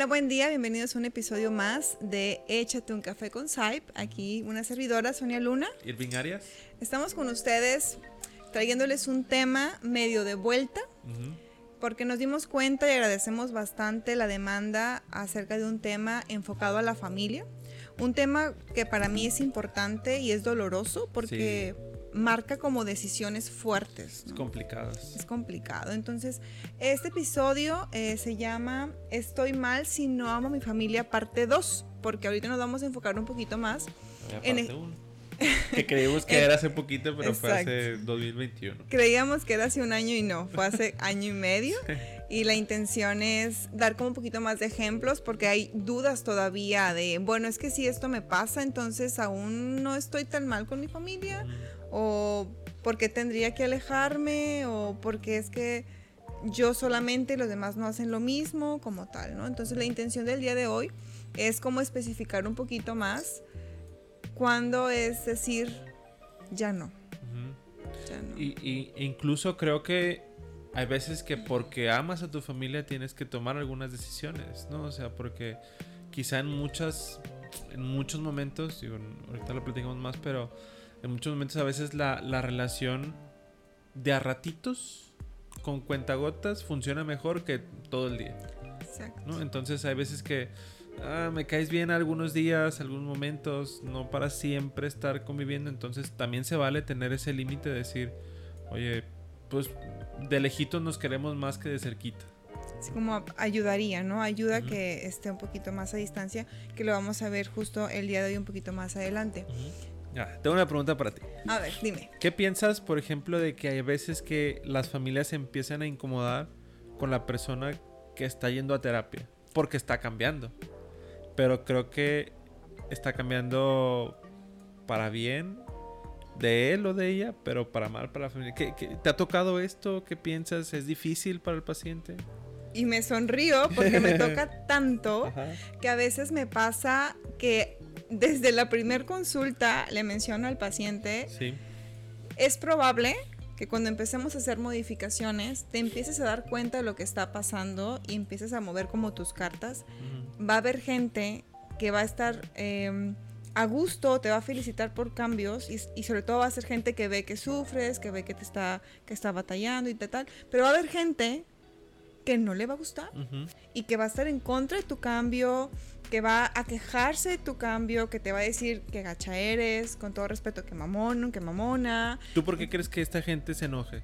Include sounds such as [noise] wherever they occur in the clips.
Hola, buen día, bienvenidos a un episodio más de Échate un café con Saip. Aquí una servidora, Sonia Luna. Irving Arias. Estamos con ustedes trayéndoles un tema medio de vuelta, porque nos dimos cuenta y agradecemos bastante la demanda acerca de un tema enfocado a la familia. Un tema que para mí es importante y es doloroso porque marca como decisiones fuertes. Es complicado. Es complicado. Entonces, este episodio eh, se llama Estoy mal si no amo a mi familia, parte 2, porque ahorita nos vamos a enfocar un poquito más. en el... [laughs] que creímos que era hace poquito, pero fue hace 2021. Creíamos que era hace un año y no, fue hace [laughs] año y medio. Y la intención es dar como un poquito más de ejemplos porque hay dudas todavía de, bueno, es que si esto me pasa, entonces aún no estoy tan mal con mi familia o porque tendría que alejarme o porque es que yo solamente y los demás no hacen lo mismo como tal, ¿no? Entonces la intención del día de hoy es como especificar un poquito más cuándo es decir ya no. Y, incluso creo que hay veces que porque amas a tu familia tienes que tomar algunas decisiones, ¿no? O sea, porque quizá en muchas, en muchos momentos, digo, ahorita lo platicamos más, pero en muchos momentos a veces la, relación de a ratitos con cuentagotas funciona mejor que todo el día. Exacto. Entonces hay veces que ah, me caes bien algunos días, algunos momentos, no para siempre estar conviviendo. Entonces también se vale tener ese límite de decir, oye, pues de lejitos nos queremos más que de cerquita. Así como ayudaría, ¿no? Ayuda que esté un poquito más a distancia, que lo vamos a ver justo el día de hoy un poquito más adelante tengo una pregunta para ti. A ver, dime. ¿Qué piensas, por ejemplo, de que hay veces que las familias se empiezan a incomodar con la persona que está yendo a terapia? Porque está cambiando. Pero creo que está cambiando para bien de él o de ella, pero para mal para la familia. ¿Qué, te ha tocado esto? ¿Qué piensas? ¿Es difícil para el paciente? Y me sonrío porque me toca [laughs] tanto que a veces me pasa que desde la primer consulta le menciono al paciente, es probable que cuando empecemos a hacer modificaciones te empieces a dar cuenta de lo que está pasando y empieces a mover como tus cartas. Va a haber gente que va a estar em, a gusto, te va a felicitar por cambios y, sobre todo va a ser gente que ve que sufres, que ve que te está, que está batallando y tal, pero va a haber gente que no le va a gustar y que va a estar en contra de tu cambio, que va a quejarse de tu cambio, que te va a decir que gacha eres, con todo respeto, que mamón, que mamona. ¿Tú por qué crees que esta gente se enoje?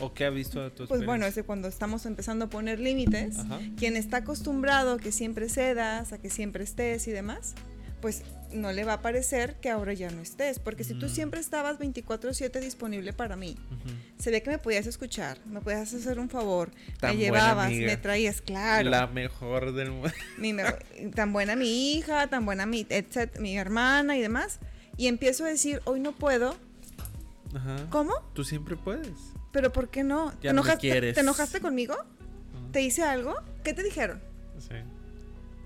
¿O qué ha visto a tu Pues bueno, es cuando estamos empezando a poner límites, quien está acostumbrado a que siempre cedas, a que siempre estés y demás, pues no le va a parecer que ahora ya no estés. Porque si tú mm. siempre estabas 24/7 disponible para mí, se ve que me podías escuchar, me podías hacer un favor, me llevabas, me traías, claro. La mejor del mundo. [laughs] tan buena mi hija, tan buena mi, mi hermana y demás. Y empiezo a decir, hoy no puedo. Ajá. ¿Cómo? Tú siempre puedes. Pero ¿por qué no? ¿Te, enojaste, ¿Te enojaste conmigo? ¿Te hice algo? ¿Qué te dijeron? Sí.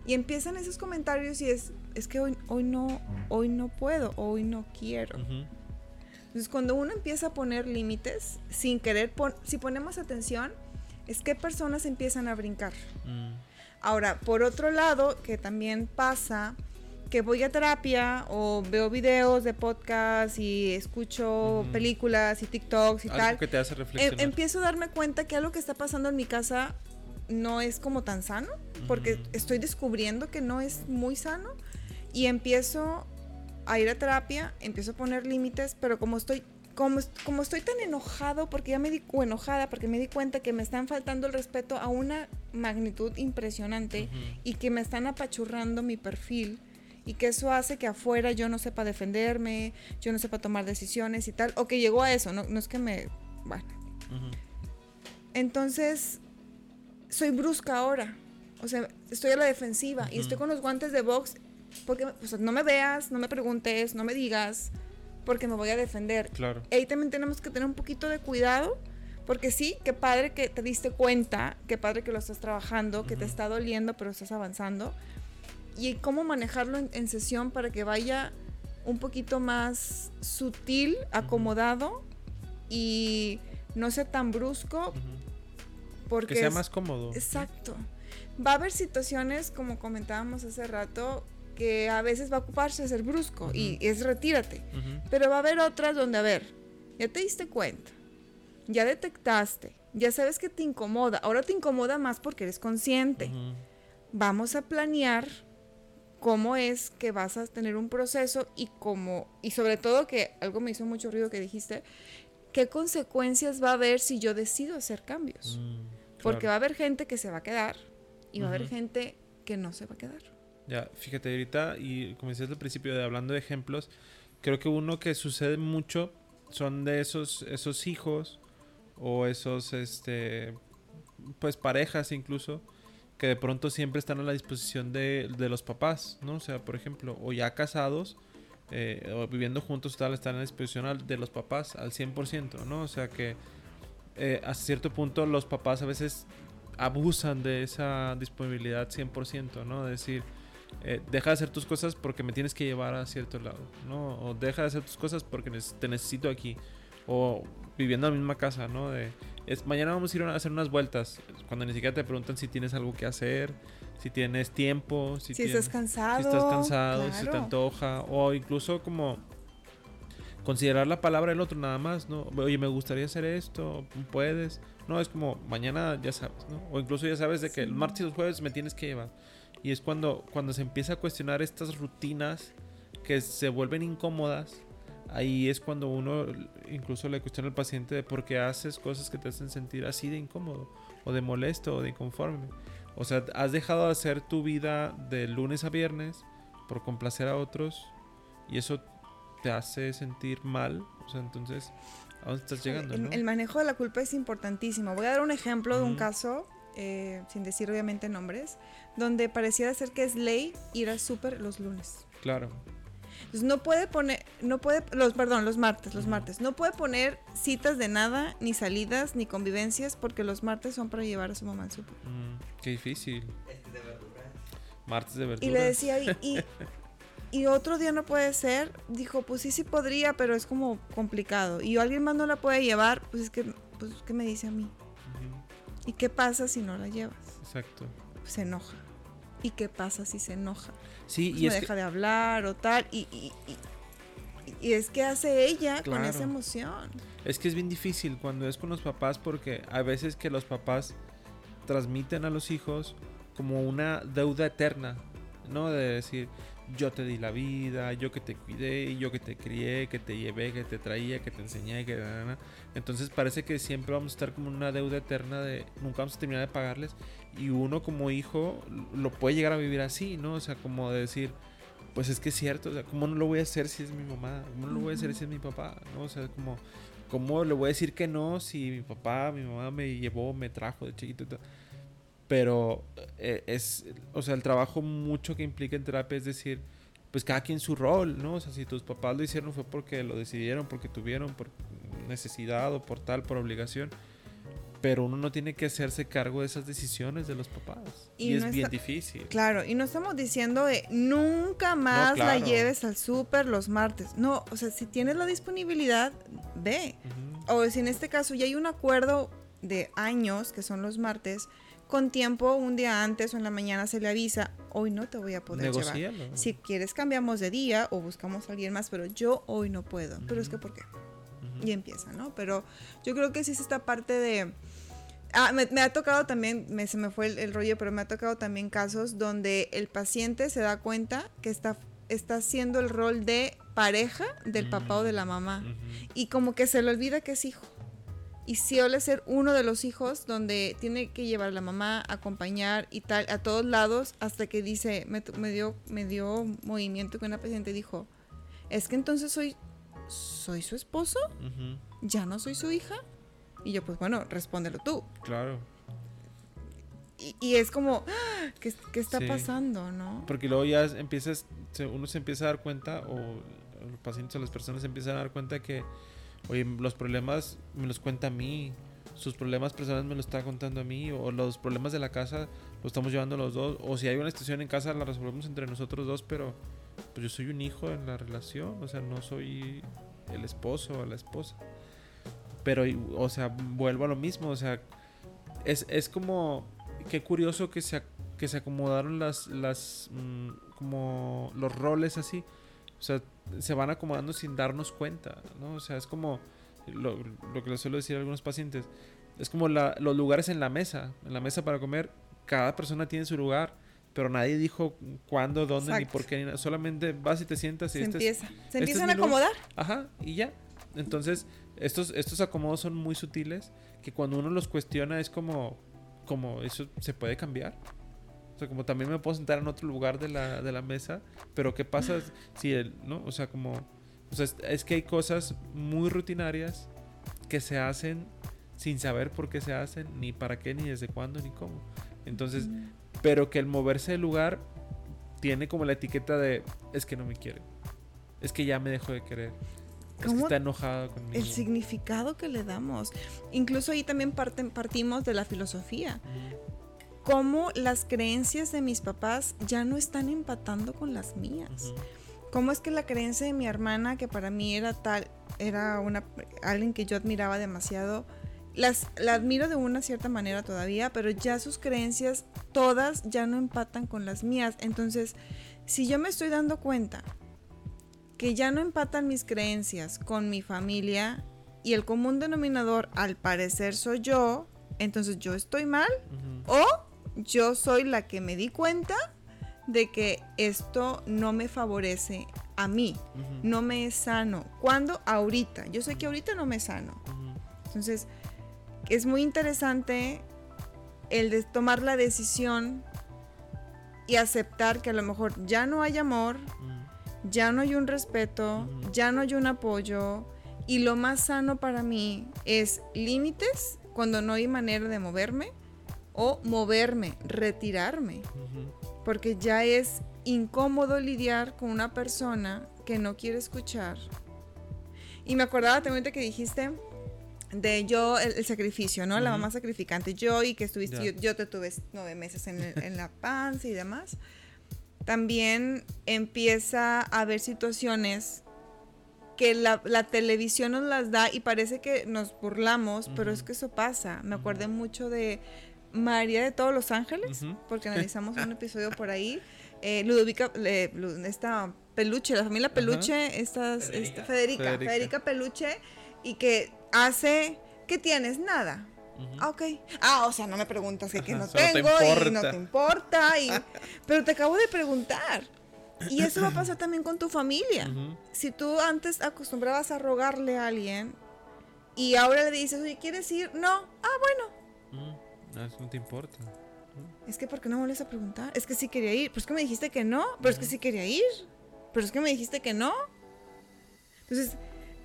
Y empiezan esos comentarios y es, es que hoy, hoy, no, hoy no puedo, hoy no quiero. Entonces cuando uno empieza a poner límites, sin querer, si ponemos atención, es que personas empiezan a brincar. Mm. Ahora, por otro lado, que también pasa, que voy a terapia o veo videos de podcast y escucho películas y TikToks y tal. que te hace reflexionar. Em, empiezo a darme cuenta que algo que está pasando en mi casa no es como tan sano, porque estoy descubriendo que no es muy sano y empiezo a ir a terapia, empiezo a poner límites, pero como estoy como, como estoy tan enojado porque ya me di o enojada porque me di cuenta que me están faltando el respeto a una magnitud impresionante y que me están apachurrando mi perfil y que eso hace que afuera yo no sepa defenderme, yo no sepa tomar decisiones y tal, o que llegó a eso, no, no es que me bueno. Entonces soy brusca ahora. O sea, estoy a la defensiva y estoy con los guantes de box porque no me veas, no me preguntes, no me digas, porque me voy a defender. Claro. ahí también tenemos que tener un poquito de cuidado, porque sí, qué padre que te diste cuenta, qué padre que lo estás trabajando, que te está doliendo, pero estás avanzando. Y cómo manejarlo en, sesión para que vaya un poquito más sutil, acomodado y no sea tan brusco, porque que sea más cómodo. Exacto. Va a haber situaciones, como comentábamos hace rato, que a veces va a ocuparse de ser brusco y es retírate. Pero va a haber otras donde, a ver, ya te diste cuenta, ya detectaste, ya sabes que te incomoda, ahora te incomoda más porque eres consciente. Vamos a planear cómo es que vas a tener un proceso y cómo, y sobre todo que algo me hizo mucho ruido que dijiste, qué consecuencias va a haber si yo decido hacer cambios. Mm, porque va a haber gente que se va a quedar y va a haber gente que no se va a quedar. Ya, fíjate, ahorita, y como decías al principio, de hablando de ejemplos, creo que uno que sucede mucho son de esos, esos hijos o esos, este, pues parejas incluso, que de pronto siempre están a la disposición de, de los papás, ¿no? O sea, por ejemplo, o ya casados, eh, o viviendo juntos, tal, están a la disposición de los papás al 100%, ¿no? O sea que eh, hasta cierto punto los papás a veces abusan de esa disponibilidad 100%, ¿no? De decir, eh, deja de hacer tus cosas porque me tienes que llevar a cierto lado, ¿no? O deja de hacer tus cosas porque te necesito aquí. O viviendo en la misma casa, ¿no? De, es, mañana vamos a ir a hacer unas vueltas. Cuando ni siquiera te preguntan si tienes algo que hacer, si tienes tiempo, si, estás cansado. Si estás cansado, si te antoja. O incluso como considerar la palabra del otro nada más, ¿no? Oye, me gustaría hacer esto, puedes. No, es como mañana ya sabes, ¿no? O incluso ya sabes de que el martes y los jueves me tienes que llevar. Y es cuando, cuando se empieza a cuestionar estas rutinas que se vuelven incómodas, ahí es cuando uno incluso le cuestiona al paciente de por qué haces cosas que te hacen sentir así de incómodo, o de molesto, o de inconforme. O sea, has dejado de hacer tu vida de lunes a viernes por complacer a otros y eso te hace sentir mal. O sea, entonces, ¿a dónde estás llegando? El, manejo de la culpa es importantísimo. Voy a dar un ejemplo de un caso eh, sin decir obviamente nombres, donde pareciera ser que es ley ir al súper los lunes. Claro. Entonces no puede poner, no puede, los, perdón, los martes, los martes, no puede poner citas de nada, ni salidas, ni convivencias, porque los martes son para llevar a su mamá al súper. Mm, qué difícil. de Martes de verduras. Y le decía, y, y, [laughs] otro día no puede ser, dijo, pues sí, sí podría, pero es como complicado. Y alguien más no la puede llevar, pues es que, pues, ¿qué me dice a mí? ¿Y qué pasa si no la llevas? Exacto. Se enoja. ¿Y qué pasa si se enoja? Sí, pues y deja de hablar o tal. Y, y, es que hace ella con esa emoción. Es que es bien difícil cuando es con los papás porque a veces que los papás transmiten a los hijos como una deuda eterna, ¿no? De decir, yo te di la vida, yo que te cuidé, yo que te crié, que te llevé, que te traía, que te enseñé, que... Entonces parece que siempre vamos a estar como una deuda eterna de nunca vamos a terminar de pagarles y uno como hijo lo puede llegar a vivir así, ¿no? O sea, como de decir, pues es que es cierto, o sea, ¿cómo no lo voy a hacer si es mi mamá? ¿Cómo no lo voy a hacer si es mi papá? ¿No? O sea, como, ¿cómo le voy a decir que no si mi papá, mi mamá me llevó, me trajo de chiquito y todo? Pero eh, es, o sea, el trabajo mucho que implica en terapia es decir, pues cada quien su rol, ¿no? O sea, si tus papás lo hicieron fue porque lo decidieron, porque tuvieron, por necesidad o por tal, por obligación. Pero uno no tiene que hacerse cargo de esas decisiones de los papás. Y, es bien difícil. Claro, y no estamos diciendo de nunca más la lleves al súper los martes. No, o sea, si tienes la disponibilidad, ve. O si en este caso ya hay un acuerdo de años, que son los martes, con tiempo, un día antes o en la mañana se le avisa, hoy no te voy a poder llevar. Si quieres cambiamos de día o buscamos a alguien más, pero yo hoy no puedo. Pero es que ¿por qué? Y empieza, ¿no? Pero yo creo que sí es esta parte de... Ah, me, ha tocado también, me, se me fue el, rollo, pero me ha tocado también casos donde el paciente se da cuenta que está, está haciendo el rol de pareja del papá o de la mamá. Y como que se le olvida que es hijo y suele ser uno de los hijos donde tiene que llevar a la mamá, acompañar y tal, a todos lados, hasta que dice, me, dio, me dio movimiento con una paciente dijo, es que entonces soy, soy su esposo, ya no soy su hija. Y yo, pues bueno, respóndelo tú. Claro. Y, es como, ah, ¿qué, está pasando, no? Porque luego ya empiezas, uno se empieza a dar cuenta, o los pacientes o las personas se empiezan a dar cuenta que oye, los problemas me los cuenta a mí, sus problemas personales me los está contando a mí, o los problemas de la casa los estamos llevando los dos, o si hay una situación en casa la resolvemos entre nosotros dos, pero pues yo soy un hijo en la relación, o sea, no soy el esposo o la esposa. Pero, o sea, vuelvo a lo mismo, o sea, es, es como qué curioso que se, que se acomodaron las, las, mm, como los roles así. O sea, se van acomodando sin darnos cuenta, ¿no? O sea, es como lo, que les suelo decir a algunos pacientes. Es como los lugares en la mesa, en la mesa para comer, cada persona tiene su lugar pero nadie dijo cuándo, dónde, ni por qué, ni Solamente vas y te sientas y se este empieza. se este empiezan a acomodar. Ajá, y ya. Entonces, estos, estos acomodos son muy sutiles que cuando uno los cuestiona es como, como eso se puede cambiar. O sea, como también me puedo sentar en otro lugar de la, de la mesa, pero ¿qué pasa si él, no? O sea, como, o sea, es que hay cosas muy rutinarias que se hacen sin saber por qué se hacen, ni para qué, ni desde cuándo, ni cómo. Entonces, pero que el moverse del lugar tiene como la etiqueta de es que no me quiere. Es que ya me dejó de querer. Es que está enojado conmigo. El significado que le damos. Incluso ahí también partimos de la filosofía. Cómo las creencias de mis papás ya no están empatando con las mías. Cómo es que la creencia de mi hermana, que para mí era tal, era una alguien que yo admiraba demasiado, las, la admiro de una cierta manera todavía, pero ya sus creencias todas ya no empatan con las mías. Entonces, si yo me estoy dando cuenta que ya no empatan mis creencias con mi familia y el común denominador al parecer soy yo, entonces yo estoy mal o yo soy la que me di cuenta de que esto no me favorece a mí, no me es sano. ¿Cuándo? Ahorita. Yo sé que ahorita no me es sano. Entonces, es muy interesante el de tomar la decisión y aceptar que a lo mejor ya no hay amor, mm. ya no hay un respeto, mm. ya no hay un apoyo y lo más sano para mí es límites cuando no hay manera de moverme o moverme, retirarme, porque ya es incómodo lidiar con una persona que no quiere escuchar. Y me acordaba también de que dijiste de yo, el, sacrificio, ¿no? La mamá sacrificante, yo y que estuviste, yo, te tuve nueve meses en, la panza y demás. También empieza a haber situaciones que la, televisión nos las da y parece que nos burlamos, pero es que eso pasa. Me acordé mucho de María de todos los ángeles, porque [laughs] analizamos un episodio por ahí. Eh, Ludovica, esta Peluche, la familia Peluche, esta, Federica. Federica, Federica Peluche, y que hace, ¿qué tienes? Nada. Ah, ok. Ah, o sea, no me preguntas que, no tengo y no te importa. Y, [laughs] pero te acabo de preguntar. Y eso va a pasar también con tu familia. Si tú antes acostumbrabas a rogarle a alguien y ahora le dices, oye, ¿quieres ir? No. Ah, bueno. No te importa. Es que, ¿por qué no vuelves a preguntar? Es que sí quería ir. Pero es que me dijiste que no. Pero es que sí quería ir. Pero es que me dijiste que no. Entonces,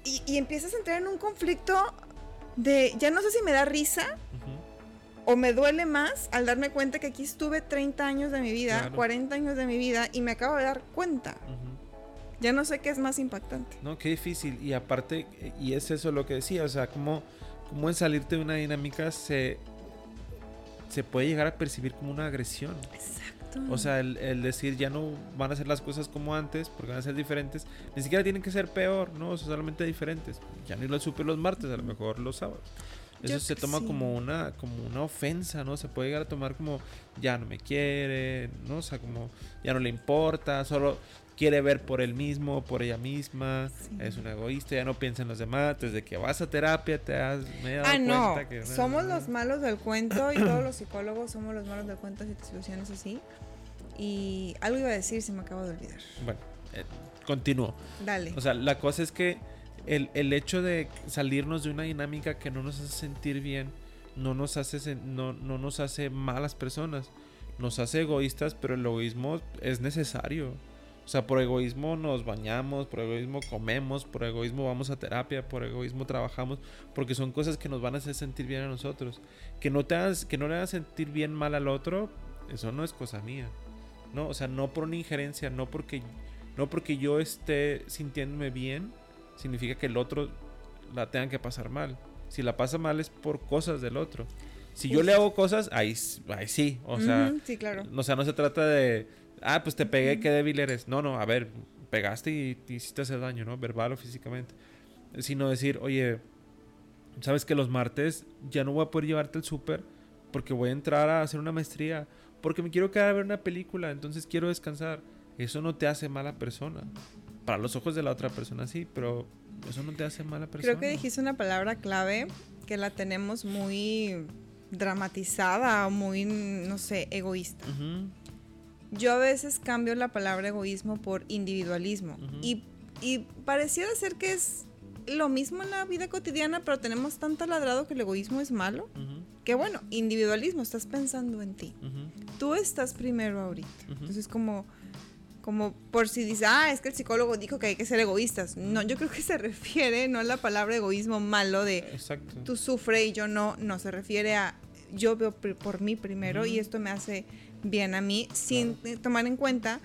y, empiezas a entrar en un conflicto de, ya no sé si me da risa o me duele más al darme cuenta que aquí estuve 30 años de mi vida, 40 años de mi vida y me acabo de dar cuenta. Ya no sé qué es más impactante. No, qué difícil. Y aparte, y es eso lo que decía, o sea, como, como en salirte de una dinámica se, se puede llegar a percibir como una agresión. Exacto. O sea, el, decir ya no van a ser las cosas como antes, porque van a ser diferentes, ni siquiera tienen que ser peor, ¿no? solamente diferentes. Ya ni lo supe los martes, a lo mejor los sábados. Eso se toma como una como una ofensa, ¿no? Se puede llegar a tomar como ya no me quiere, ¿no? O sea, como ya no le importa, solo quiere ver por él mismo, por ella misma, es un egoísta, ya no piensa en los demás, desde que vas a terapia te has me dado ah, no. que somos los malos del cuento y todos los [clears throat] psicólogos somos los malos del cuento si te solucionas así. Y algo iba a decir, se me acabo de olvidar. Bueno, eh, continúo. Dale. O sea, la cosa es que el, el, hecho de salirnos de una dinámica que no nos hace sentir bien, no nos hace, no, no nos hace malas personas, nos hace egoístas, pero el egoísmo es necesario. O sea, por egoísmo nos bañamos, por egoísmo comemos, por egoísmo vamos a terapia, por egoísmo trabajamos, porque son cosas que nos van a hacer sentir bien a nosotros. Que no, te hagas, que no le hagas sentir bien mal al otro, eso no es cosa mía. ¿no? O sea, no por una injerencia, no porque, no porque yo esté sintiéndome bien, significa que el otro la tenga que pasar mal. Si la pasa mal es por cosas del otro. Si yo le hago cosas, ahí, ahí sí. O sea, sí, claro. o sea, no se trata de ah, pues te pegué, qué débil eres. No, no, a ver, pegaste y te hiciste hacer daño, ¿no? Verbal o físicamente. Sino decir, oye, sabes que los martes ya no voy a poder llevarte al súper porque voy a entrar a hacer una maestría, porque me quiero quedar a ver una película, entonces quiero descansar. Eso no te hace mala persona. Para los ojos de la otra persona sí, pero eso no te hace mala persona. Creo que dijiste una palabra clave que la tenemos muy dramatizada, muy, no sé, egoísta. Yo a veces cambio la palabra egoísmo por individualismo y, y pareciera ser que es lo mismo en la vida cotidiana, pero tenemos tanto ladrado que el egoísmo es malo. Que bueno, individualismo, estás pensando en ti. Tú estás primero ahorita. Entonces, como, como por si dices, ah, es que el psicólogo dijo que hay que ser egoístas. No, yo creo que se [laughs] refiere no a la palabra egoísmo malo de tú sufre y yo no, no, se refiere a yo veo por mí primero y esto me hace bien a mí, sin tomar en cuenta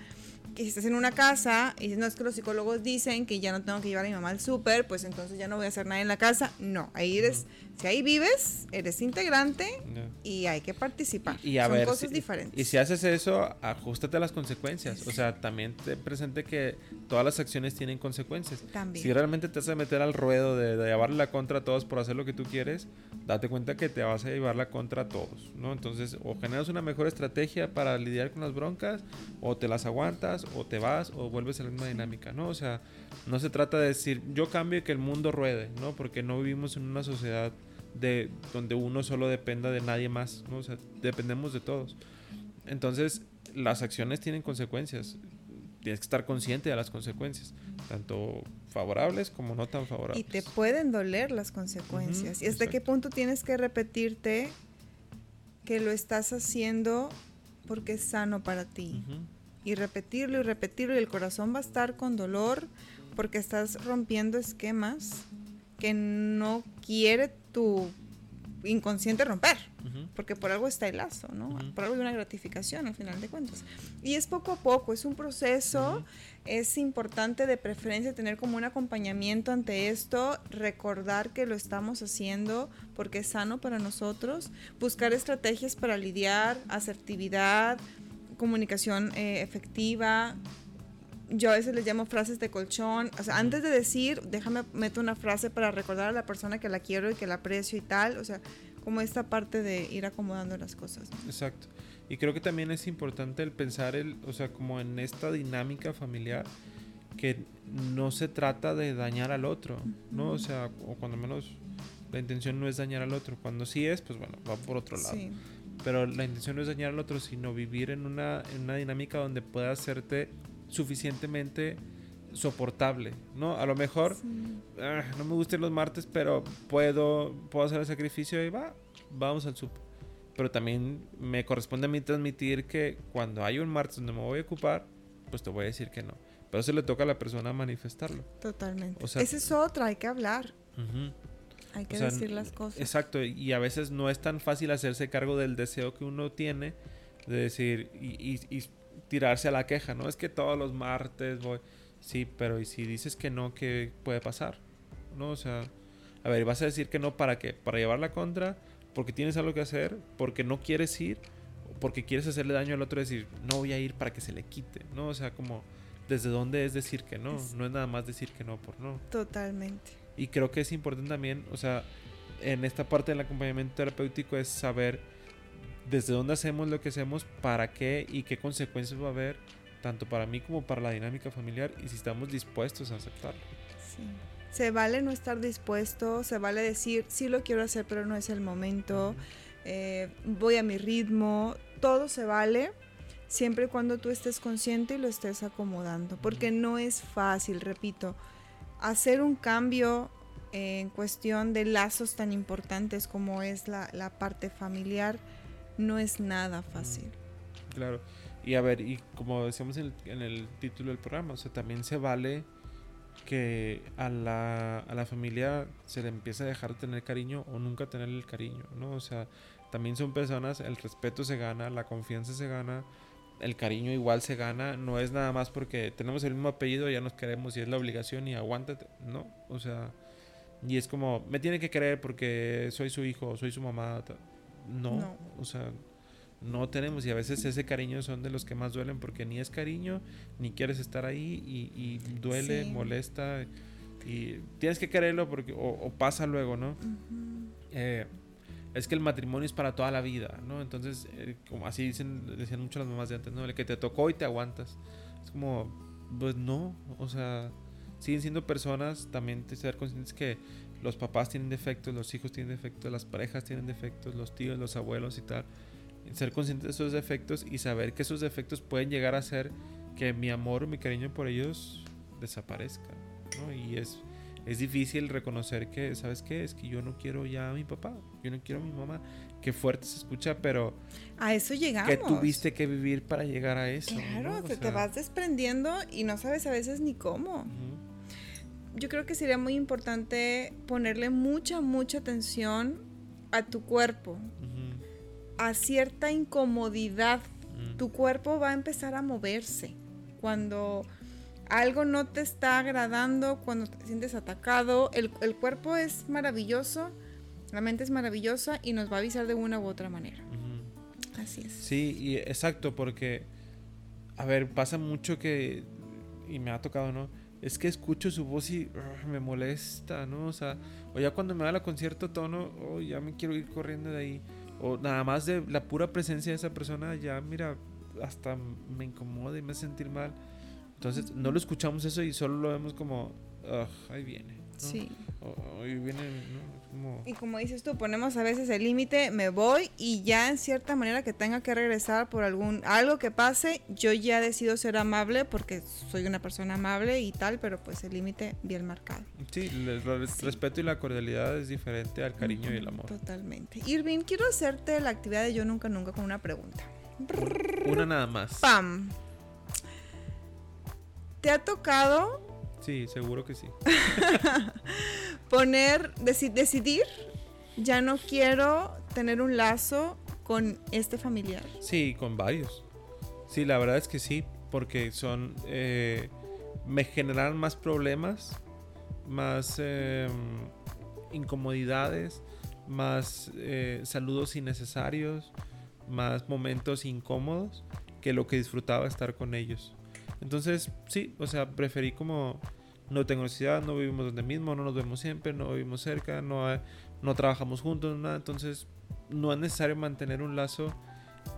que si estás en una casa y no es que los psicólogos dicen que ya no tengo que llevar a mi mamá al súper, pues entonces ya no voy a hacer nada en la casa. No, ahí eres, si ahí vives, eres integrante y hay que participar. Y, a Son cosas diferentes. Y si haces eso, ajustate a las consecuencias. O sea, también te presente que todas las acciones tienen consecuencias. También. Si realmente te vas a meter al ruedo de, de llevarle la contra a todos por hacer lo que tú quieres, date cuenta que te vas a llevar la contra a todos, ¿no? Entonces, o generas una mejor estrategia para lidiar con las broncas, o te las aguantas, o te vas o vuelves a la misma dinámica, ¿no? O sea, no se trata de decir yo cambio y que el mundo ruede, ¿no? Porque no vivimos en una sociedad de donde uno solo dependa de nadie más, ¿no? O sea, dependemos de todos. Entonces, las acciones tienen consecuencias. Tienes que estar consciente de las consecuencias, tanto favorables como no tan favorables. Y te pueden doler las consecuencias. ¿Y hasta qué punto tienes que repetirte que lo estás haciendo porque es sano para ti? Y repetirlo y repetirlo y el corazón va a estar con dolor porque estás rompiendo esquemas que no quiere tu inconsciente romper, porque por algo está el lazo, ¿no? Por algo hay una gratificación al final de cuentas. Y es poco a poco, es un proceso, es importante de preferencia tener como un acompañamiento ante esto, recordar que lo estamos haciendo porque es sano para nosotros, buscar estrategias para lidiar, asertividad, comunicación eh, efectiva. Yo a veces les llamo frases de colchón. O sea, antes de decir, déjame meto una frase para recordar a la persona que la quiero y que la aprecio y tal. O sea, como esta parte de ir acomodando las cosas. Exacto. Y creo que también es importante el pensar, el, o sea, como en esta dinámica familiar, que no se trata de dañar al otro, ¿no? O sea, o cuando menos la intención no es dañar al otro. Cuando sí es, pues bueno, va por otro lado. Sí. Pero la intención no es dañar al otro, sino vivir en una, en una dinámica donde pueda hacerte suficientemente soportable, ¿no? A lo mejor ah, no me gustan los martes, pero puedo, puedo hacer el sacrificio y va, vamos al sub. Pero también me corresponde a mí transmitir que cuando hay un martes donde me voy a ocupar, pues te voy a decir que no. Pero se le toca a la persona manifestarlo. Totalmente. O Esa es otra, hay que hablar. Hay que decir las cosas. Exacto, y a veces no es tan fácil hacerse cargo del deseo que uno tiene de decir y, tirarse a la queja, ¿no? Es que todos los martes voy. Sí, pero ¿y si dices que no, qué puede pasar? ¿No? O sea, a ver, ¿vas a decir que no para qué? ¿Para llevar la contra? ¿Porque tienes algo que hacer? ¿Porque no quieres ir? ¿Porque quieres hacerle daño al otro? Decir, no voy a ir para que se le quite, ¿no? O sea, como, ¿desde dónde es decir que no? No es nada más decir que no por no. Totalmente. Y creo que es importante también, o sea, en esta parte del acompañamiento terapéutico es saber desde dónde hacemos lo que hacemos, para qué y qué consecuencias va a haber, tanto para mí como para la dinámica familiar, y si estamos dispuestos a aceptarlo. Sí. Se vale no estar dispuesto, se vale decir, sí lo quiero hacer, pero no es el momento, eh, voy a mi ritmo, todo se vale siempre y cuando tú estés consciente y lo estés acomodando, porque no es fácil, repito hacer un cambio en cuestión de lazos tan importantes como es la, parte familiar no es nada fácil. Claro. Y a ver, y como decíamos en el, título del programa, o sea, también se vale que a la, a la familia se le empiece a dejar de tener cariño o nunca tener el cariño, ¿no? O sea, también son personas, el respeto se gana, la confianza se gana, el cariño igual se gana, no es nada más porque tenemos el mismo apellido, ya nos queremos y es la obligación y aguántate, no, o sea, y es como, me tiene que querer porque soy su hijo, soy su mamá, no, o sea, no tenemos y a veces ese cariño son de los que más duelen porque ni es cariño, ni quieres estar ahí y, duele, molesta y tienes que quererlo porque, o, pasa luego, ¿no? Es que el matrimonio es para toda la vida, ¿no? Entonces, eh, como así dicen, decían mucho las mamás de antes, ¿no? El que te tocó y te aguantas. Es como, pues no, o sea, siguen siendo personas, también te ser conscientes que los papás tienen defectos, los hijos tienen defectos, las parejas tienen defectos, los tíos, los abuelos y tal. Ser conscientes de esos defectos y saber que esos defectos pueden llegar a ser que mi amor mi cariño por ellos desaparezca, ¿no? Y es es difícil reconocer que, ¿sabes qué? Es que yo no quiero ya a mi papá, yo no quiero a mi mamá. Qué fuerte se escucha, pero... A eso llegamos. Que tuviste que vivir para llegar a eso. Claro, te, vas desprendiendo y no sabes a veces ni cómo. Yo creo que sería muy importante ponerle mucha, mucha atención a tu cuerpo, a cierta incomodidad. Tu cuerpo va a empezar a moverse cuando algo no te está agradando, cuando te sientes atacado, el, cuerpo es maravilloso, la mente es maravillosa y nos va a avisar de una u otra manera. Así es. Sí, y exacto, porque, a ver, pasa mucho que, y me ha tocado, ¿no? Es que escucho su voz y me molesta, ¿no? O sea, o ya cuando me da la concierto tono, oh, ya me quiero ir corriendo de ahí. O nada más de la pura presencia de esa persona, ya, mira, hasta me incomoda y me hace sentir mal. Entonces no lo escuchamos eso y solo lo vemos como, ahí viene. Sí. ahí viene, Y como dices tú, ponemos a veces el límite, me voy y ya en cierta manera que tenga que regresar por algún algo que pase, yo ya decido ser amable porque soy una persona amable y tal, pero pues el límite bien marcado. Sí, el, respeto y la cordialidad es diferente al cariño y el amor. Totalmente. Irving, quiero hacerte la actividad de yo nunca nunca con una pregunta. Una nada más. Pam. ¿Te ha tocado? Sí, seguro que sí. [laughs] poner, decidir, ya no quiero tener un lazo con este familiar. Sí, con varios. Sí, la verdad es que sí, porque son, eh, me generan más problemas, más em, incomodidades, más eh, saludos innecesarios, más momentos incómodos que lo que disfrutaba estar con ellos. Entonces, sí, o sea, preferí como no tengo necesidad, no vivimos donde mismo, no nos vemos siempre, no vivimos cerca, no, no trabajamos juntos, nada. Entonces, no es necesario mantener un lazo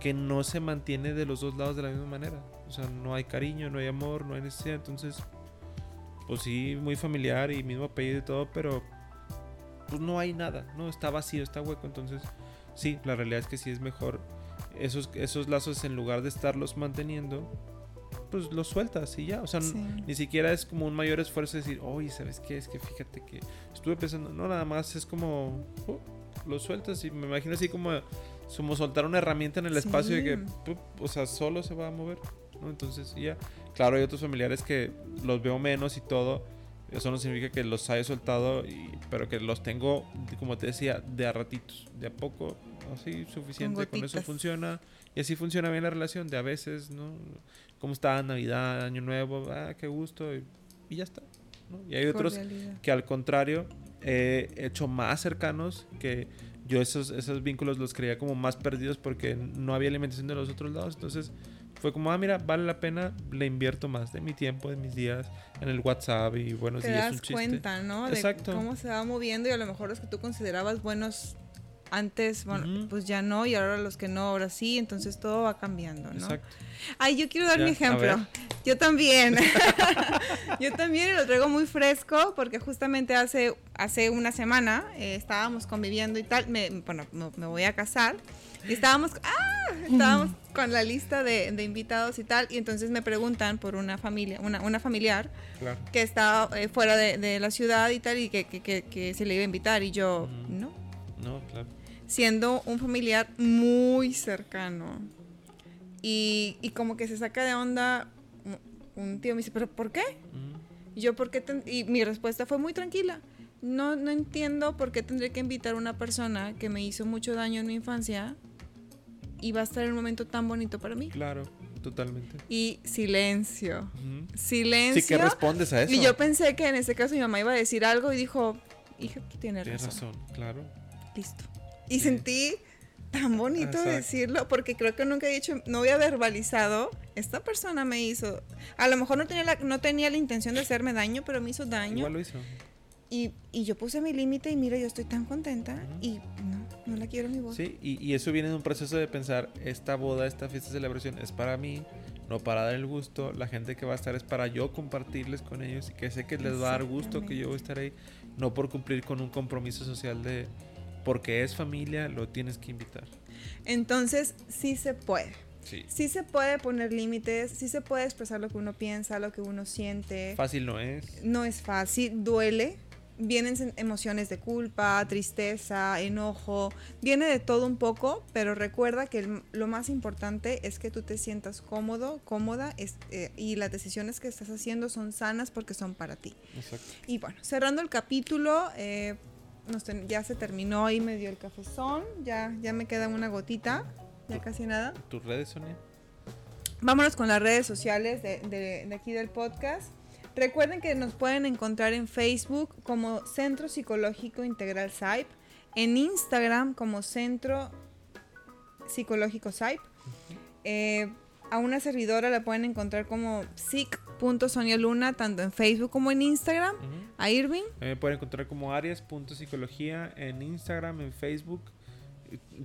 que no se mantiene de los dos lados de la misma manera. O sea, no hay cariño, no hay amor, no hay necesidad. Entonces, pues sí, muy familiar y mismo apellido y todo, pero pues no hay nada, ¿no? Está vacío, está hueco. Entonces, sí, la realidad es que sí es mejor esos, esos lazos en lugar de estarlos manteniendo, pues lo sueltas y ya. O sea, ni siquiera es como un mayor esfuerzo decir, oye, ¿sabes qué? Es que fíjate que estuve pensando, no, nada más es como, oh, lo sueltas y me imagino así como, como soltar una herramienta en el espacio y que, o sea, solo se va a mover, ¿no? Entonces, ya. Claro, hay otros familiares que los veo menos y todo. Eso no significa que los haya soltado, y, pero que los tengo, como te decía, de a ratitos, de a poco, así suficiente, con eso funciona. Y así funciona bien la relación, de a veces, ¿no? ¿Cómo está Navidad, Año Nuevo? Ah, qué gusto. Y, ya está. Y hay otros que al contrario he hecho más cercanos que yo esos, esos vínculos los creía como más perdidos porque no había alimentación de los otros lados. Entonces fue como, ah, mira, vale la pena, le invierto más de mi tiempo, de mis días en el WhatsApp y buenos Te días. Te das cuenta, ¿no? Exacto. De cómo se va moviendo y a lo mejor los que tú considerabas buenos antes, bueno, pues ya no, y ahora los que no, ahora sí, entonces todo va cambiando, ¿no? Exacto. Ay, yo quiero dar mi ejemplo. Yo también. [laughs] [laughs] yo también lo traigo muy fresco porque justamente hace, hace una semana eh, estábamos conviviendo y tal, me, bueno, me, voy a casar y estábamos, ah, estábamos con la lista de, invitados y tal, y entonces me preguntan por una familia, una, una familiar que está eh, fuera de, la ciudad y tal, y que, que, que, se le iba a invitar, y yo, no. No, claro siendo un familiar muy cercano. Y, y como que se saca de onda, un tío me dice, ¿pero por qué? Y yo, ¿por qué? Y mi respuesta fue muy tranquila. No, no entiendo por qué tendré que invitar a una persona que me hizo mucho daño en mi infancia y va a estar en un momento tan bonito para mí. Claro, totalmente. Y silencio. Silencio. Sí, que respondes a eso. Y yo pensé que en ese caso mi mamá iba a decir algo y dijo, hija, tú tienes, tienes razón. claro. Listo. Y sentí tan bonito decirlo, porque creo que nunca he dicho, no había verbalizado, esta persona me hizo, a lo mejor no tenía la, no tenía la intención de hacerme daño, pero me hizo daño. Igual lo hizo. Y, y yo puse mi límite y mira, yo estoy tan contenta y no, no la quiero mi boda. Sí, y, y, eso viene de un proceso de pensar, esta boda, esta fiesta de celebración es para mí, no para dar el gusto, la gente que va a estar es para yo compartirles con ellos y que sé que les va a dar gusto que yo voy a estar ahí, no por cumplir con un compromiso social de, porque es familia, lo tienes que invitar. Entonces, sí se puede. Sí. sí se puede poner límites, sí se puede expresar lo que uno piensa, lo que uno siente. Fácil no es. No es fácil, duele, vienen emociones de culpa, tristeza, enojo, viene de todo un poco, pero recuerda que lo más importante es que tú te sientas cómodo, cómoda eh, y las decisiones que estás haciendo son sanas porque son para ti. Exacto. Y bueno, cerrando el capítulo, eh, ya se terminó y me dio el cafezón, ya, ya me queda una gotita, ya casi nada. ¿Tus redes, Sonia? Vámonos con las redes sociales de, de aquí del podcast. Recuerden que nos pueden encontrar en Facebook como Centro Psicológico Integral SAIP, en Instagram como Centro Psicológico SAIP. Eh, a una servidora la pueden encontrar como psic.sonialuna, tanto en Facebook como en Instagram. A Irving. Me pueden encontrar como arias.psicología en Instagram, en Facebook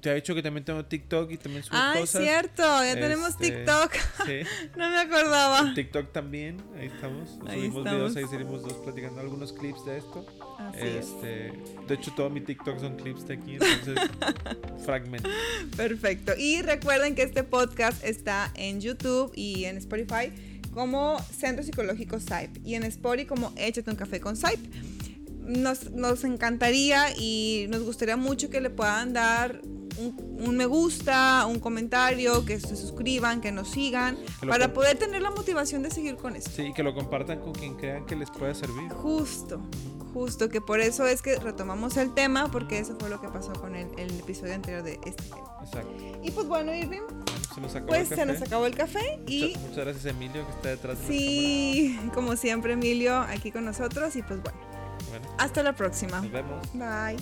te ha dicho que también tengo TikTok y también subo ah, cosas. es cierto, ya tenemos este, TikTok. Sí. [laughs] no me acordaba. TikTok también, ahí estamos. Ahí subimos estamos. videos, ahí seguimos dos platicando algunos clips de esto. Así este, De hecho, todo mi TikTok son clips de aquí, entonces [laughs] fragmento. Perfecto. Y recuerden que este podcast está en YouTube y en Spotify como Centro Psicológico SAIP y en Spotify como Échate un café con SAIP nos, nos encantaría y nos gustaría mucho que le puedan dar un, me gusta, un comentario, que se suscriban, que nos sigan, para poder tener la motivación de seguir con esto. Sí, que lo compartan con quien crean que les pueda servir. Justo, justo, que por eso es que retomamos el tema, porque eso fue lo que pasó con el, el episodio anterior de este tema. Exacto. Y pues bueno, Irving, se nos acabó pues el café. se nos acabó el café y... Muchas, muchas gracias Emilio que está detrás. De sí, como siempre Emilio aquí con nosotros y pues bueno. bueno hasta la próxima. Nos vemos. Bye.